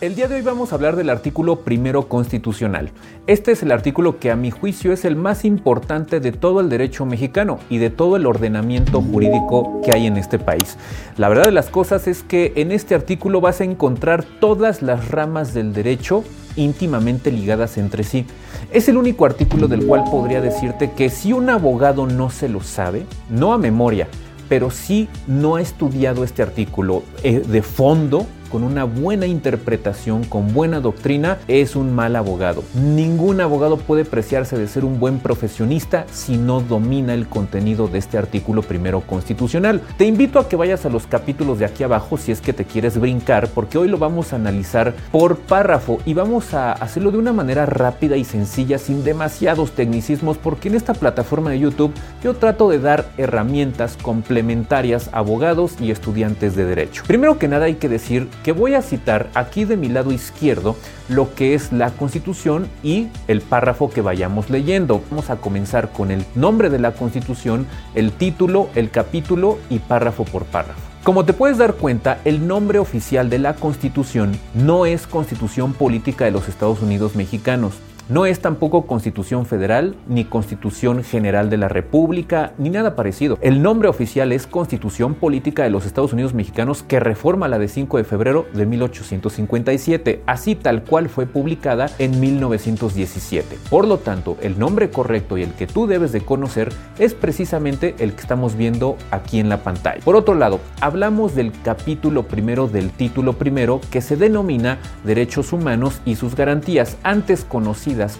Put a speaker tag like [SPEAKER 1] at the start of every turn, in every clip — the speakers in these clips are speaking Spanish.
[SPEAKER 1] El día de hoy vamos a hablar del artículo primero constitucional. Este es el artículo que a mi juicio es el más importante de todo el derecho mexicano y de todo el ordenamiento jurídico que hay en este país. La verdad de las cosas es que en este artículo vas a encontrar todas las ramas del derecho íntimamente ligadas entre sí. Es el único artículo del cual podría decirte que si un abogado no se lo sabe, no a memoria, pero sí no ha estudiado este artículo eh, de fondo, con una buena interpretación, con buena doctrina, es un mal abogado. Ningún abogado puede preciarse de ser un buen profesionista si no domina el contenido de este artículo primero constitucional. Te invito a que vayas a los capítulos de aquí abajo si es que te quieres brincar, porque hoy lo vamos a analizar por párrafo y vamos a hacerlo de una manera rápida y sencilla, sin demasiados tecnicismos, porque en esta plataforma de YouTube yo trato de dar herramientas complementarias a abogados y estudiantes de derecho. Primero que nada hay que decir que voy a citar aquí de mi lado izquierdo lo que es la Constitución y el párrafo que vayamos leyendo. Vamos a comenzar con el nombre de la Constitución, el título, el capítulo y párrafo por párrafo. Como te puedes dar cuenta, el nombre oficial de la Constitución no es Constitución Política de los Estados Unidos Mexicanos, no es tampoco Constitución Federal, ni Constitución General de la República, ni nada parecido. El nombre oficial es Constitución Política de los Estados Unidos Mexicanos que reforma la de 5 de febrero de 1857, así tal cual fue publicada en 1917. Por lo tanto, el nombre correcto y el que tú debes de conocer es precisamente el que estamos viendo aquí en la pantalla. Por otro lado, hablamos del capítulo primero del título primero que se denomina Derechos Humanos y sus garantías, antes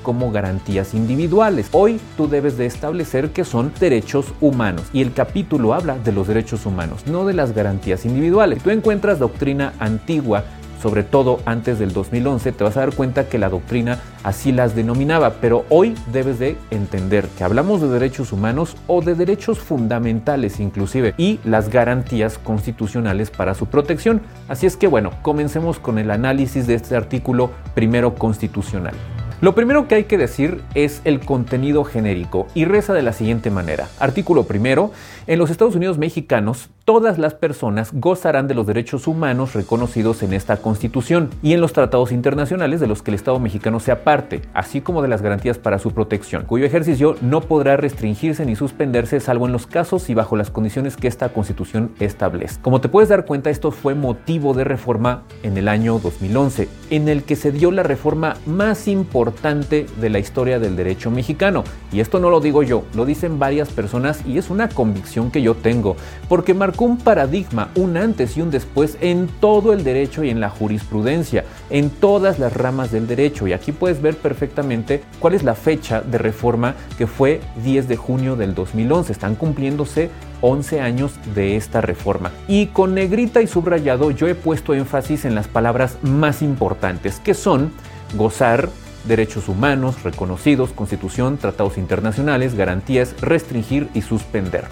[SPEAKER 1] como garantías individuales. Hoy tú debes de establecer que son derechos humanos y el capítulo habla de los derechos humanos, no de las garantías individuales. Tú encuentras doctrina antigua sobre todo antes del 2011, te vas a dar cuenta que la doctrina así las denominaba, pero hoy debes de entender que hablamos de derechos humanos o de derechos fundamentales inclusive y las garantías constitucionales para su protección. Así es que bueno, comencemos con el análisis de este artículo primero constitucional. Lo primero que hay que decir es el contenido genérico y reza de la siguiente manera. Artículo primero, en los Estados Unidos mexicanos, todas las personas gozarán de los derechos humanos reconocidos en esta Constitución y en los tratados internacionales de los que el Estado mexicano sea parte, así como de las garantías para su protección, cuyo ejercicio no podrá restringirse ni suspenderse salvo en los casos y bajo las condiciones que esta Constitución establece. Como te puedes dar cuenta, esto fue motivo de reforma en el año 2011, en el que se dio la reforma más importante de la historia del derecho mexicano. Y esto no lo digo yo, lo dicen varias personas y es una convicción que yo tengo, porque marcó un paradigma, un antes y un después en todo el derecho y en la jurisprudencia, en todas las ramas del derecho. Y aquí puedes ver perfectamente cuál es la fecha de reforma que fue 10 de junio del 2011. Están cumpliéndose 11 años de esta reforma. Y con negrita y subrayado yo he puesto énfasis en las palabras más importantes, que son gozar, derechos humanos reconocidos, constitución, tratados internacionales, garantías, restringir y suspender.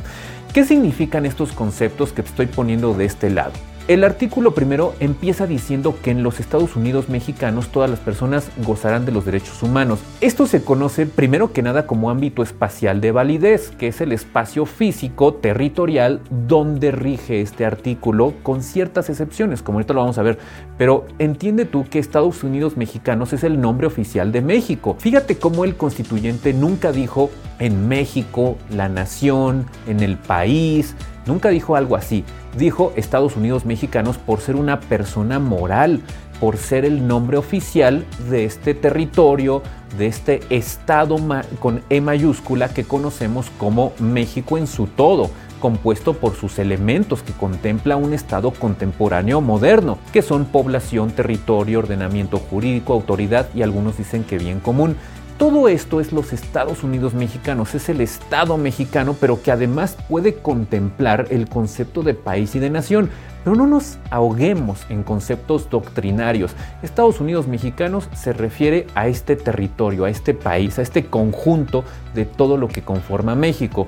[SPEAKER 1] ¿Qué significan estos conceptos que estoy poniendo de este lado? El artículo primero empieza diciendo que en los Estados Unidos mexicanos todas las personas gozarán de los derechos humanos. Esto se conoce primero que nada como ámbito espacial de validez, que es el espacio físico territorial donde rige este artículo con ciertas excepciones, como ahorita lo vamos a ver. Pero entiende tú que Estados Unidos mexicanos es el nombre oficial de México. Fíjate cómo el constituyente nunca dijo en México, la nación, en el país, nunca dijo algo así dijo Estados Unidos mexicanos por ser una persona moral, por ser el nombre oficial de este territorio, de este estado con E mayúscula que conocemos como México en su todo, compuesto por sus elementos que contempla un estado contemporáneo moderno, que son población, territorio, ordenamiento jurídico, autoridad y algunos dicen que bien común. Todo esto es los Estados Unidos mexicanos, es el Estado mexicano, pero que además puede contemplar el concepto de país y de nación. Pero no nos ahoguemos en conceptos doctrinarios. Estados Unidos mexicanos se refiere a este territorio, a este país, a este conjunto de todo lo que conforma México.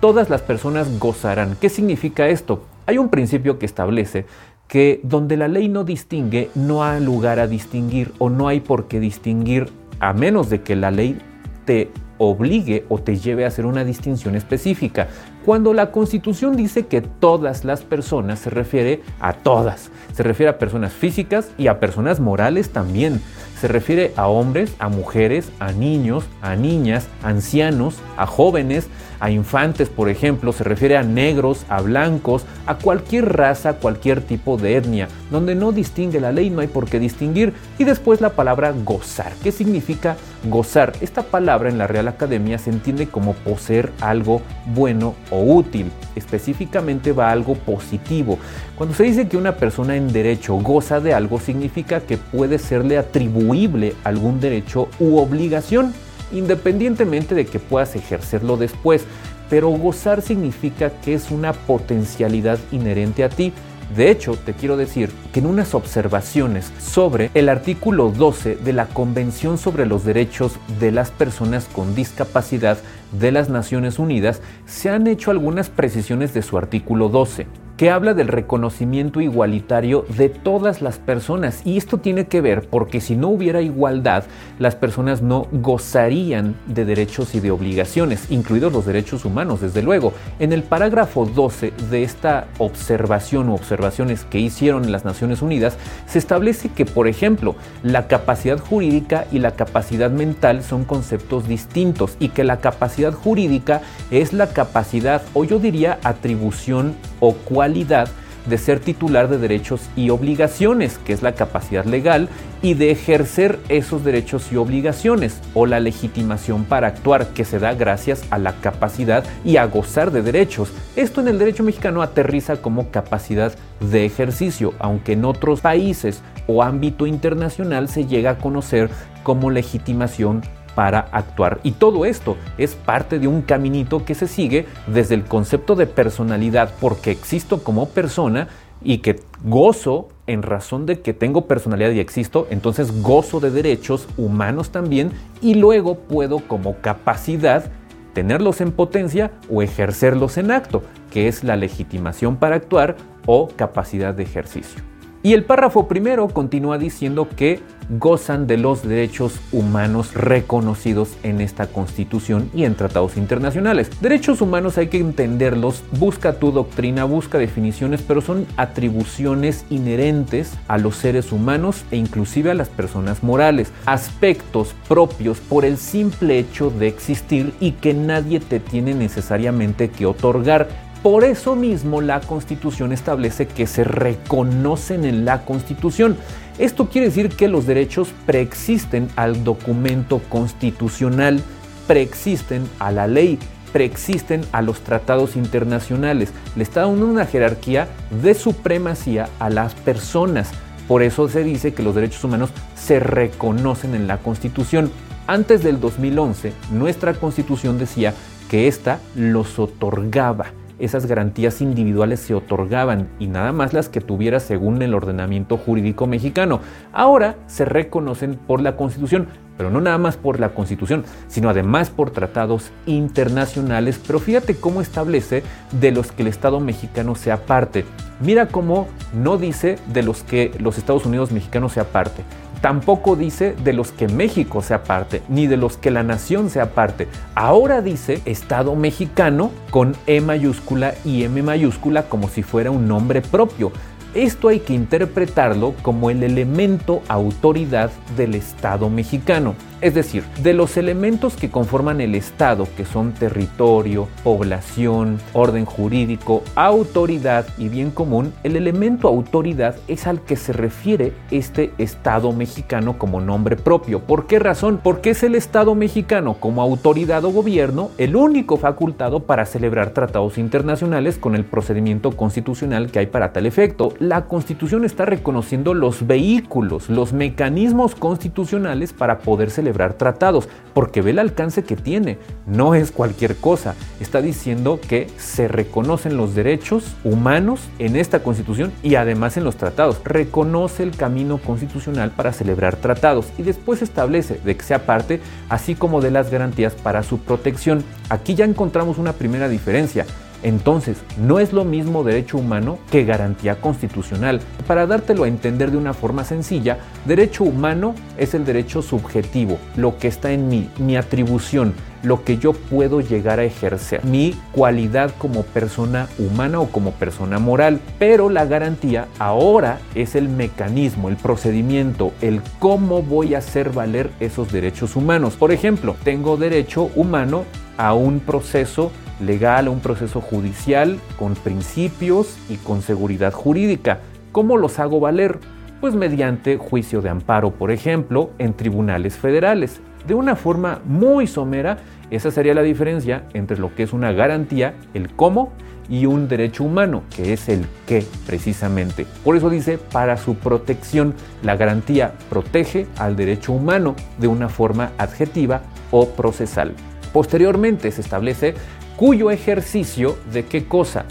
[SPEAKER 1] Todas las personas gozarán. ¿Qué significa esto? Hay un principio que establece que donde la ley no distingue, no hay lugar a distinguir o no hay por qué distinguir a menos de que la ley te obligue o te lleve a hacer una distinción específica. Cuando la Constitución dice que todas las personas se refiere a todas, se refiere a personas físicas y a personas morales también. Se refiere a hombres, a mujeres, a niños, a niñas, ancianos, a jóvenes, a infantes, por ejemplo, se refiere a negros, a blancos, a cualquier raza, cualquier tipo de etnia. Donde no distingue la ley, no hay por qué distinguir. Y después la palabra gozar. ¿Qué significa gozar? Esta palabra en la Real Academia se entiende como poseer algo bueno o útil. Específicamente va a algo positivo. Cuando se dice que una persona en derecho goza de algo, significa que puede serle atribuible algún derecho u obligación independientemente de que puedas ejercerlo después. Pero gozar significa que es una potencialidad inherente a ti. De hecho, te quiero decir que en unas observaciones sobre el artículo 12 de la Convención sobre los Derechos de las Personas con Discapacidad de las Naciones Unidas, se han hecho algunas precisiones de su artículo 12 que habla del reconocimiento igualitario de todas las personas. Y esto tiene que ver porque si no hubiera igualdad, las personas no gozarían de derechos y de obligaciones, incluidos los derechos humanos, desde luego. En el parágrafo 12 de esta observación o observaciones que hicieron las Naciones Unidas, se establece que, por ejemplo, la capacidad jurídica y la capacidad mental son conceptos distintos y que la capacidad jurídica es la capacidad, o yo diría atribución o de ser titular de derechos y obligaciones, que es la capacidad legal, y de ejercer esos derechos y obligaciones, o la legitimación para actuar, que se da gracias a la capacidad y a gozar de derechos. Esto en el derecho mexicano aterriza como capacidad de ejercicio, aunque en otros países o ámbito internacional se llega a conocer como legitimación para actuar. Y todo esto es parte de un caminito que se sigue desde el concepto de personalidad, porque existo como persona y que gozo en razón de que tengo personalidad y existo, entonces gozo de derechos humanos también y luego puedo como capacidad tenerlos en potencia o ejercerlos en acto, que es la legitimación para actuar o capacidad de ejercicio. Y el párrafo primero continúa diciendo que gozan de los derechos humanos reconocidos en esta Constitución y en tratados internacionales. Derechos humanos hay que entenderlos, busca tu doctrina, busca definiciones, pero son atribuciones inherentes a los seres humanos e inclusive a las personas morales, aspectos propios por el simple hecho de existir y que nadie te tiene necesariamente que otorgar por eso mismo la Constitución establece que se reconocen en la Constitución. Esto quiere decir que los derechos preexisten al documento constitucional, preexisten a la ley, preexisten a los tratados internacionales. Le está dando una jerarquía de supremacía a las personas. Por eso se dice que los derechos humanos se reconocen en la Constitución. Antes del 2011, nuestra Constitución decía que ésta los otorgaba esas garantías individuales se otorgaban y nada más las que tuviera según el ordenamiento jurídico mexicano. Ahora se reconocen por la Constitución, pero no nada más por la Constitución, sino además por tratados internacionales. Pero fíjate cómo establece de los que el Estado mexicano sea parte. Mira cómo no dice de los que los Estados Unidos mexicanos sea parte. Tampoco dice de los que México sea parte, ni de los que la nación sea parte. Ahora dice Estado mexicano con E mayúscula y M mayúscula como si fuera un nombre propio. Esto hay que interpretarlo como el elemento autoridad del Estado mexicano. Es decir, de los elementos que conforman el Estado, que son territorio, población, orden jurídico, autoridad y bien común, el elemento autoridad es al que se refiere este Estado mexicano como nombre propio. ¿Por qué razón? Porque es el Estado mexicano como autoridad o gobierno el único facultado para celebrar tratados internacionales con el procedimiento constitucional que hay para tal efecto. La Constitución está reconociendo los vehículos, los mecanismos constitucionales para poder celebrar tratados, porque ve el alcance que tiene. No es cualquier cosa. Está diciendo que se reconocen los derechos humanos en esta constitución y además en los tratados. Reconoce el camino constitucional para celebrar tratados y después establece de que sea parte, así como de las garantías para su protección. Aquí ya encontramos una primera diferencia. Entonces, no es lo mismo derecho humano que garantía constitucional. Para dártelo a entender de una forma sencilla, derecho humano es el derecho subjetivo, lo que está en mí, mi atribución, lo que yo puedo llegar a ejercer, mi cualidad como persona humana o como persona moral. Pero la garantía ahora es el mecanismo, el procedimiento, el cómo voy a hacer valer esos derechos humanos. Por ejemplo, tengo derecho humano a un proceso legal, un proceso judicial con principios y con seguridad jurídica. ¿Cómo los hago valer? Pues mediante juicio de amparo, por ejemplo, en tribunales federales. De una forma muy somera, esa sería la diferencia entre lo que es una garantía, el cómo, y un derecho humano, que es el qué precisamente. Por eso dice, para su protección, la garantía protege al derecho humano de una forma adjetiva o procesal. Posteriormente se establece cuyo ejercicio de qué cosa,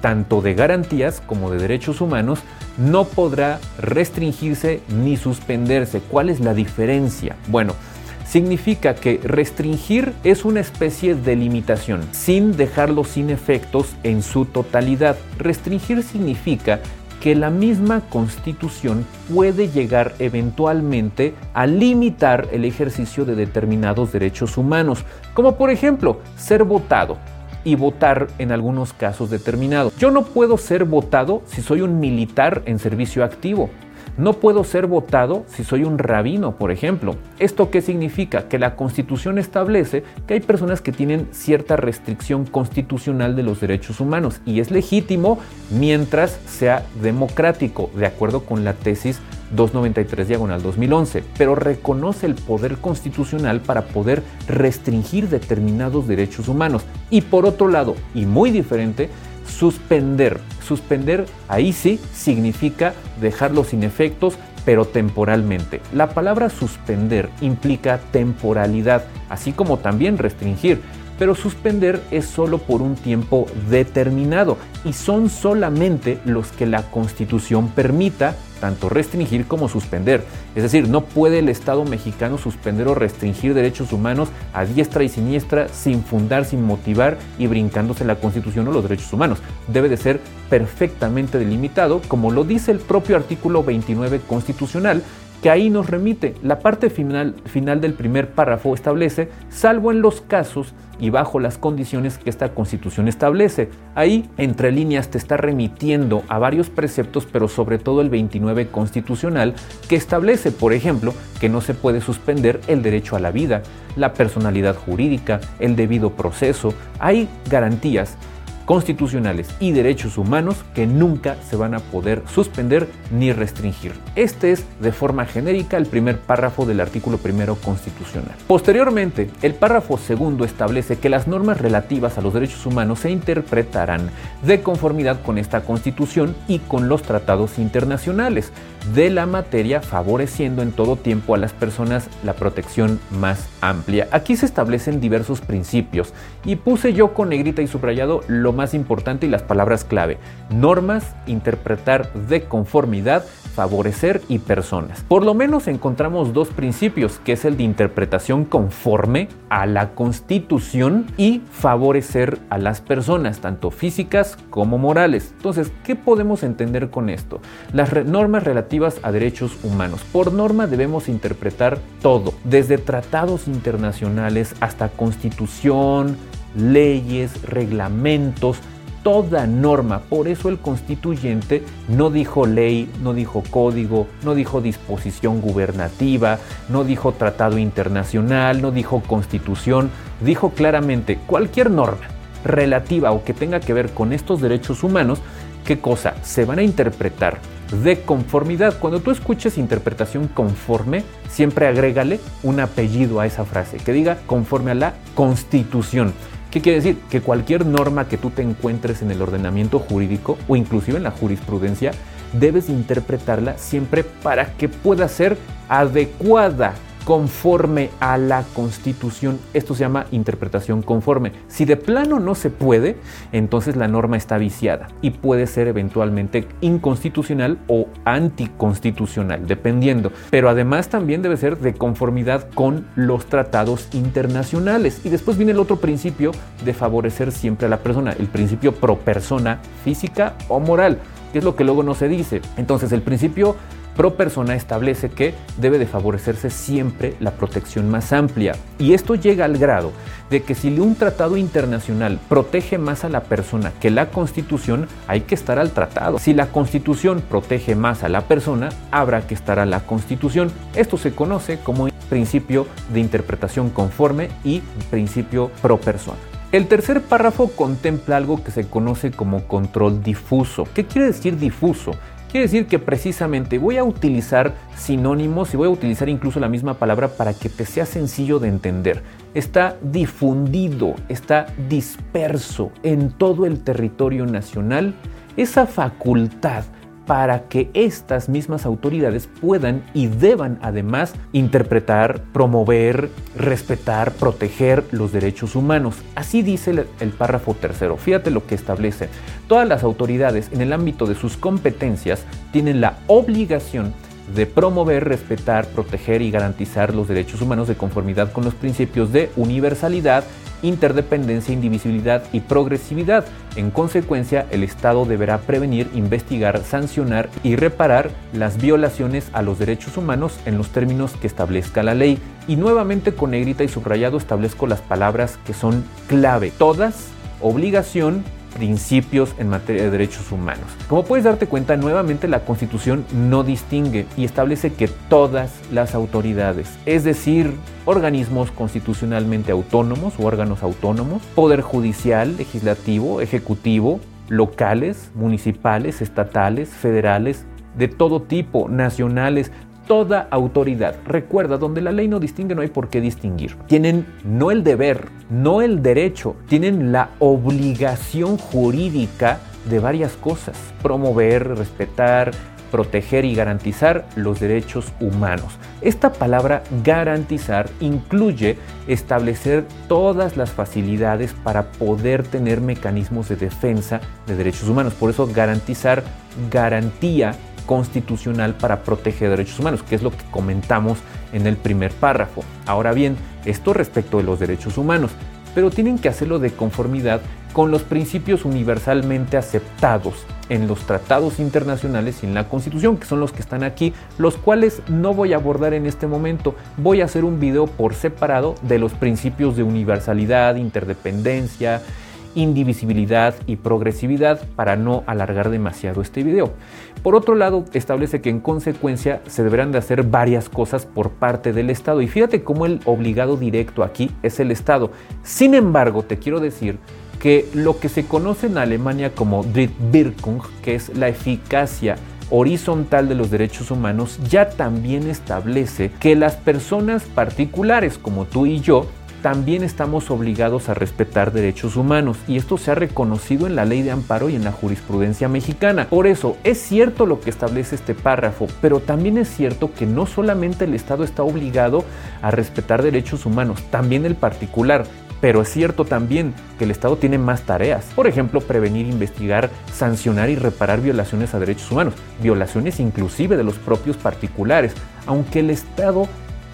[SPEAKER 1] tanto de garantías como de derechos humanos, no podrá restringirse ni suspenderse. ¿Cuál es la diferencia? Bueno, significa que restringir es una especie de limitación, sin dejarlo sin efectos en su totalidad. Restringir significa que la misma constitución puede llegar eventualmente a limitar el ejercicio de determinados derechos humanos, como por ejemplo ser votado y votar en algunos casos determinados. Yo no puedo ser votado si soy un militar en servicio activo. No puedo ser votado si soy un rabino, por ejemplo. ¿Esto qué significa? Que la Constitución establece que hay personas que tienen cierta restricción constitucional de los derechos humanos y es legítimo mientras sea democrático, de acuerdo con la tesis 293 diagonal 2011, pero reconoce el poder constitucional para poder restringir determinados derechos humanos. Y por otro lado, y muy diferente, suspender. Suspender ahí sí significa dejarlo sin efectos, pero temporalmente. La palabra suspender implica temporalidad, así como también restringir pero suspender es solo por un tiempo determinado y son solamente los que la Constitución permita tanto restringir como suspender. Es decir, no puede el Estado mexicano suspender o restringir derechos humanos a diestra y siniestra sin fundar, sin motivar y brincándose la Constitución o los derechos humanos. Debe de ser perfectamente delimitado, como lo dice el propio artículo 29 constitucional, que ahí nos remite. La parte final, del primer párrafo establece, salvo en los casos y bajo las condiciones que esta constitución establece. Ahí, entre líneas, te está remitiendo a varios preceptos, pero sobre todo el 29 constitucional, que establece, por ejemplo, que no se puede suspender el derecho a la vida, la personalidad jurídica, el debido proceso. Hay garantías constitucionales y derechos humanos que nunca se van a poder suspender ni restringir. Este es de forma genérica el primer párrafo del artículo primero constitucional. Posteriormente, el párrafo segundo establece que las normas relativas a los derechos humanos se interpretarán de conformidad con esta constitución y con los tratados internacionales de la materia, favoreciendo en todo tiempo a las personas la protección más amplia. Aquí se establecen diversos principios y puse yo con negrita y subrayado lo más importante y las palabras clave. Normas, interpretar de conformidad, favorecer y personas. Por lo menos encontramos dos principios, que es el de interpretación conforme a la constitución y favorecer a las personas, tanto físicas como morales. Entonces, ¿qué podemos entender con esto? Las normas relativas a derechos humanos. Por norma debemos interpretar todo, desde tratados internacionales hasta constitución, leyes, reglamentos, toda norma. Por eso el constituyente no dijo ley, no dijo código, no dijo disposición gubernativa, no dijo tratado internacional, no dijo constitución, dijo claramente cualquier norma relativa o que tenga que ver con estos derechos humanos, ¿qué cosa? Se van a interpretar de conformidad. Cuando tú escuches interpretación conforme, siempre agrégale un apellido a esa frase, que diga conforme a la constitución. ¿Qué quiere decir? Que cualquier norma que tú te encuentres en el ordenamiento jurídico o inclusive en la jurisprudencia, debes interpretarla siempre para que pueda ser adecuada conforme a la Constitución. Esto se llama interpretación conforme. Si de plano no se puede, entonces la norma está viciada y puede ser eventualmente inconstitucional o anticonstitucional, dependiendo. Pero además también debe ser de conformidad con los tratados internacionales. Y después viene el otro principio de favorecer siempre a la persona, el principio pro persona física o moral, que es lo que luego no se dice. Entonces el principio pro persona establece que debe de favorecerse siempre la protección más amplia. Y esto llega al grado de que si un tratado internacional protege más a la persona que la constitución, hay que estar al tratado. Si la constitución protege más a la persona, habrá que estar a la constitución. Esto se conoce como principio de interpretación conforme y principio pro persona. El tercer párrafo contempla algo que se conoce como control difuso. ¿Qué quiere decir difuso? Quiere decir que precisamente voy a utilizar sinónimos y voy a utilizar incluso la misma palabra para que te sea sencillo de entender. Está difundido, está disperso en todo el territorio nacional esa facultad para que estas mismas autoridades puedan y deban además interpretar, promover, respetar, proteger los derechos humanos. Así dice el, párrafo tercero. Fíjate lo que establece. Todas las autoridades en el ámbito de sus competencias tienen la obligación de promover, respetar, proteger y garantizar los derechos humanos de conformidad con los principios de universalidad, interdependencia, indivisibilidad y progresividad. En consecuencia, el Estado deberá prevenir, investigar, sancionar y reparar las violaciones a los derechos humanos en los términos que establezca la ley. Y nuevamente con negrita y subrayado establezco las palabras que son clave. Todas, obligación, principios en materia de derechos humanos. Como puedes darte cuenta, nuevamente la Constitución no distingue y establece que todas las autoridades, es decir, organismos constitucionalmente autónomos o órganos autónomos, poder judicial, legislativo, ejecutivo, locales, municipales, estatales, federales, de todo tipo, nacionales, toda autoridad. Recuerda, donde la ley no distingue no hay por qué distinguir. Tienen no el deber, no el derecho, tienen la obligación jurídica de varias cosas. Promover, respetar, proteger y garantizar los derechos humanos. Esta palabra garantizar incluye establecer todas las facilidades para poder tener mecanismos de defensa de derechos humanos. Por eso garantizar garantía constitucional para proteger derechos humanos, que es lo que comentamos en el primer párrafo. Ahora bien, esto respecto de los derechos humanos, pero tienen que hacerlo de conformidad con los principios universalmente aceptados en los tratados internacionales y en la Constitución, que son los que están aquí, los cuales no voy a abordar en este momento. Voy a hacer un video por separado de los principios de universalidad, interdependencia, indivisibilidad y progresividad para no alargar demasiado este video. Por otro lado, establece que en consecuencia se deberán de hacer varias cosas por parte del Estado. Y fíjate cómo el obligado directo aquí es el Estado. Sin embargo, te quiero decir que lo que se conoce en Alemania como Drittwirkung, que es la eficacia horizontal de los derechos humanos, ya también establece que las personas particulares como tú y yo también estamos obligados a respetar derechos humanos y esto se ha reconocido en la ley de amparo y en la jurisprudencia mexicana. Por eso es cierto lo que establece este párrafo, pero también es cierto que no solamente el Estado está obligado a respetar derechos humanos, también el particular. Pero es cierto también que el Estado tiene más tareas. Por ejemplo, prevenir, investigar, sancionar y reparar violaciones a derechos humanos. Violaciones inclusive de los propios particulares. Aunque el Estado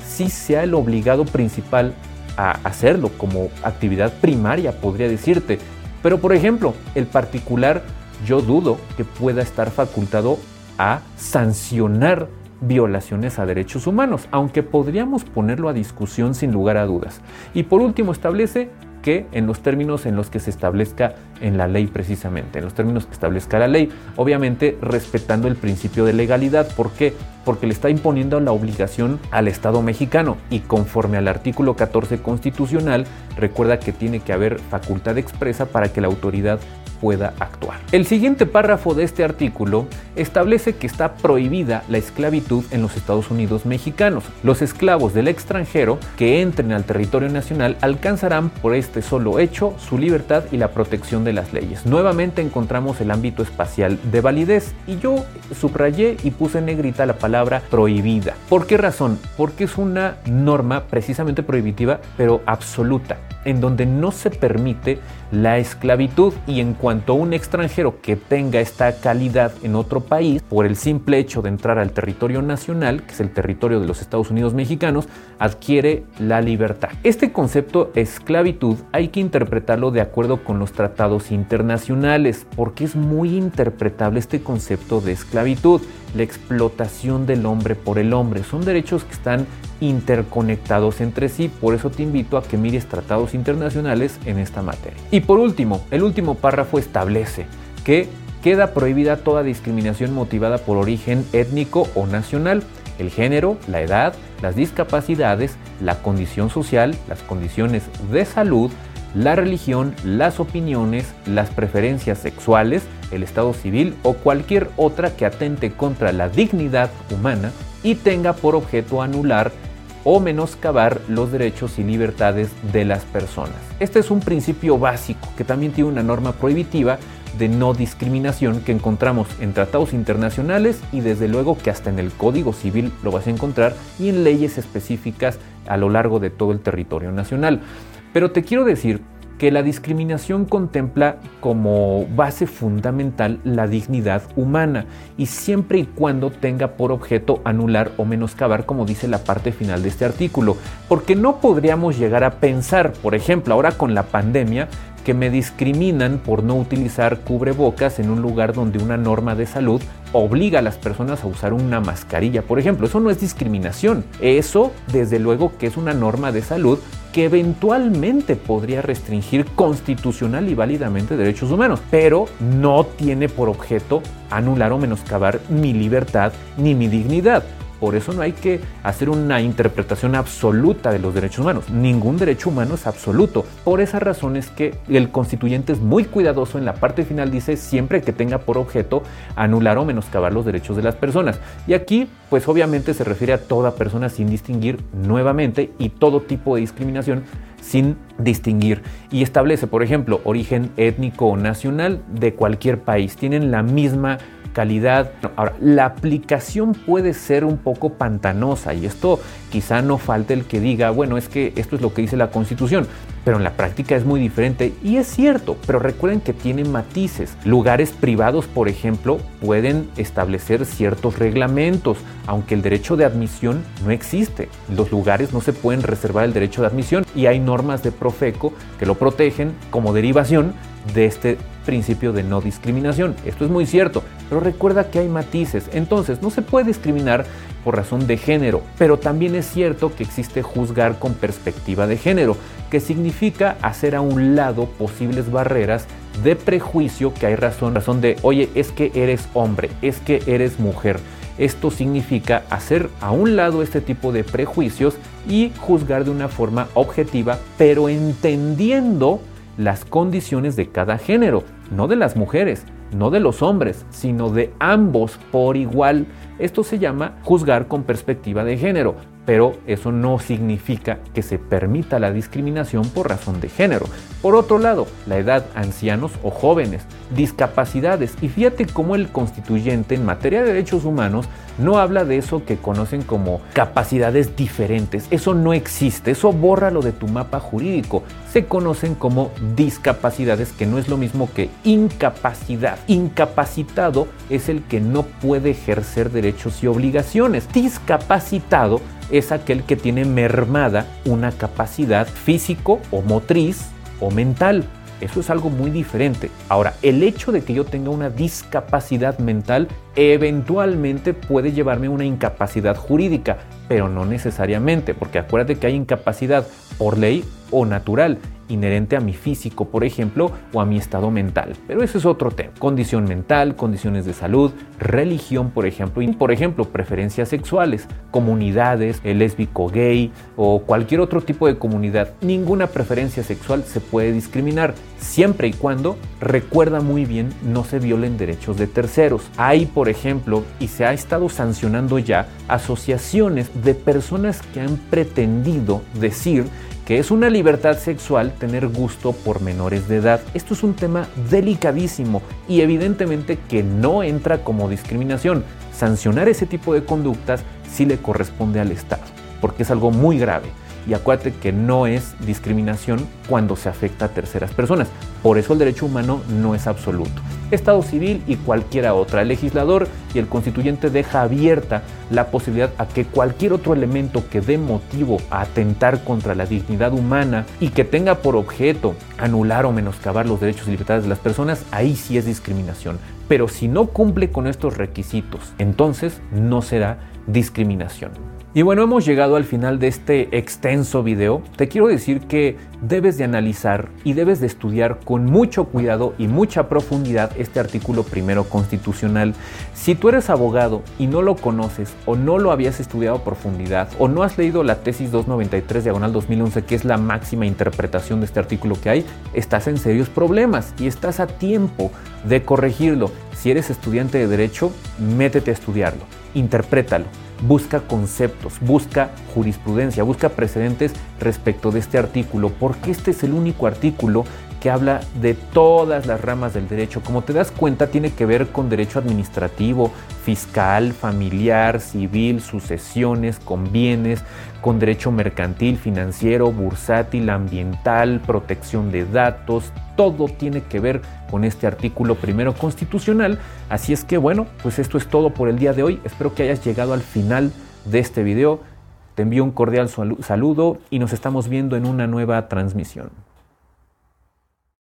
[SPEAKER 1] sí sea el obligado principal a hacerlo como actividad primaria, podría decirte. Pero por ejemplo, el particular yo dudo que pueda estar facultado a sancionar violaciones a derechos humanos, aunque podríamos ponerlo a discusión sin lugar a dudas. Y por último, establece que en los términos en los que se establezca en la ley precisamente, en los términos que establezca la ley, obviamente respetando el principio de legalidad. ¿Por qué? Porque le está imponiendo la obligación al Estado mexicano y conforme al artículo 14 constitucional, recuerda que tiene que haber facultad expresa para que la autoridad pueda actuar. El siguiente párrafo de este artículo establece que está prohibida la esclavitud en los Estados Unidos mexicanos. Los esclavos del extranjero que entren al territorio nacional alcanzarán por este solo hecho su libertad y la protección de las leyes. Nuevamente encontramos el ámbito espacial de validez y yo subrayé y puse en negrita la palabra prohibida. ¿Por qué razón? Porque es una norma precisamente prohibitiva pero absoluta en donde no se permite la esclavitud y en cuanto a un extranjero que tenga esta calidad en otro país, por el simple hecho de entrar al territorio nacional, que es el territorio de los Estados Unidos mexicanos, adquiere la libertad. Este concepto esclavitud hay que interpretarlo de acuerdo con los tratados internacionales, porque es muy interpretable este concepto de esclavitud, la explotación del hombre por el hombre. Son derechos que están interconectados entre sí, por eso te invito a que mires tratados internacionales en esta materia. Y por último, el último párrafo establece que queda prohibida toda discriminación motivada por origen étnico o nacional, el género, la edad, las discapacidades, la condición social, las condiciones de salud, la religión, las opiniones, las preferencias sexuales, el estado civil o cualquier otra que atente contra la dignidad humana y tenga por objeto anular o menoscabar los derechos y libertades de las personas. Este es un principio básico que también tiene una norma prohibitiva de no discriminación que encontramos en tratados internacionales y desde luego que hasta en el Código Civil lo vas a encontrar y en leyes específicas a lo largo de todo el territorio nacional. Pero te quiero decir que la discriminación contempla como base fundamental la dignidad humana y siempre y cuando tenga por objeto anular o menoscabar, como dice la parte final de este artículo, porque no podríamos llegar a pensar, por ejemplo, ahora con la pandemia, que me discriminan por no utilizar cubrebocas en un lugar donde una norma de salud obliga a las personas a usar una mascarilla, por ejemplo. Eso no es discriminación. Eso, desde luego, que es una norma de salud que eventualmente podría restringir constitucional y válidamente derechos humanos, pero no tiene por objeto anular o menoscabar mi libertad ni mi dignidad. Por eso no hay que hacer una interpretación absoluta de los derechos humanos. Ningún derecho humano es absoluto. Por esa razón es que el constituyente es muy cuidadoso en la parte final, dice siempre que tenga por objeto anular o menoscabar los derechos de las personas. Y aquí, pues obviamente se refiere a toda persona sin distinguir nuevamente y todo tipo de discriminación sin distinguir y establece, por ejemplo, origen étnico o nacional de cualquier país. Tienen la misma calidad. Ahora, la aplicación puede ser un poco pantanosa y esto quizá no falte el que diga, bueno, es que esto es lo que dice la Constitución, pero en la práctica es muy diferente y es cierto, pero recuerden que tiene matices. Lugares privados, por ejemplo, pueden establecer ciertos reglamentos, aunque el derecho de admisión no existe. Los lugares no se pueden reservar el derecho de admisión y hay normas de Profeco que lo protegen como derivación de este principio de no discriminación. Esto es muy cierto, pero recuerda que hay matices. Entonces, no se puede discriminar por razón de género, pero también es cierto que existe juzgar con perspectiva de género, que significa hacer a un lado posibles barreras de prejuicio que hay razón, razón de, oye, es que eres hombre, es que eres mujer. Esto significa hacer a un lado este tipo de prejuicios y juzgar de una forma objetiva, pero entendiendo las condiciones de cada género, no de las mujeres, no de los hombres, sino de ambos por igual. Esto se llama juzgar con perspectiva de género pero eso no significa que se permita la discriminación por razón de género. Por otro lado, la edad, ancianos o jóvenes, discapacidades, y fíjate cómo el constituyente en materia de derechos humanos no habla de eso que conocen como capacidades diferentes, eso no existe, eso borra lo de tu mapa jurídico, se conocen como discapacidades, que no es lo mismo que incapacidad. Incapacitado es el que no puede ejercer derechos y obligaciones. Discapacitado es aquel que tiene mermada una capacidad físico o motriz o mental. Eso es algo muy diferente. Ahora, el hecho de que yo tenga una discapacidad mental eventualmente puede llevarme a una incapacidad jurídica, pero no necesariamente, porque acuérdate que hay incapacidad por ley o natural inherente a mi físico, por ejemplo, o a mi estado mental. Pero eso es otro tema. Condición mental, condiciones de salud, religión, por ejemplo, y por ejemplo, preferencias sexuales, comunidades, el lésbico gay o cualquier otro tipo de comunidad. Ninguna preferencia sexual se puede discriminar siempre y cuando recuerda muy bien no se violen derechos de terceros. Hay, por ejemplo, y se ha estado sancionando ya asociaciones de personas que han pretendido decir que es una libertad sexual tener gusto por menores de edad. Esto es un tema delicadísimo y evidentemente que no entra como discriminación. Sancionar ese tipo de conductas sí le corresponde al Estado, porque es algo muy grave. Y acuérdate que no es discriminación cuando se afecta a terceras personas. Por eso el derecho humano no es absoluto. Estado civil y cualquiera otra. El legislador y el constituyente deja abierta la posibilidad a que cualquier otro elemento que dé motivo a atentar contra la dignidad humana y que tenga por objeto anular o menoscabar los derechos y libertades de las personas, ahí sí es discriminación. Pero si no cumple con estos requisitos, entonces no será discriminación. Y bueno, hemos llegado al final de este extenso video. Te quiero decir que debes de analizar y debes de estudiar con mucho cuidado y mucha profundidad este artículo primero constitucional. Si tú eres abogado y no lo conoces o no lo habías estudiado a profundidad o no has leído la tesis 293 diagonal 2011 que es la máxima interpretación de este artículo que hay, estás en serios problemas y estás a tiempo de corregirlo. Si eres estudiante de derecho, métete a estudiarlo, interprétalo busca conceptos, busca jurisprudencia, busca precedentes respecto de este artículo, porque este es el único artículo que habla de todas las ramas del derecho. Como te das cuenta, tiene que ver con derecho administrativo, fiscal, familiar, civil, sucesiones, con bienes, con derecho mercantil, financiero, bursátil, ambiental, protección de datos. Todo tiene que ver con este artículo primero constitucional. Así es que bueno, pues esto es todo por el día de hoy. Espero que hayas llegado al final de este video. Te envío un cordial saludo y nos estamos viendo en una nueva transmisión.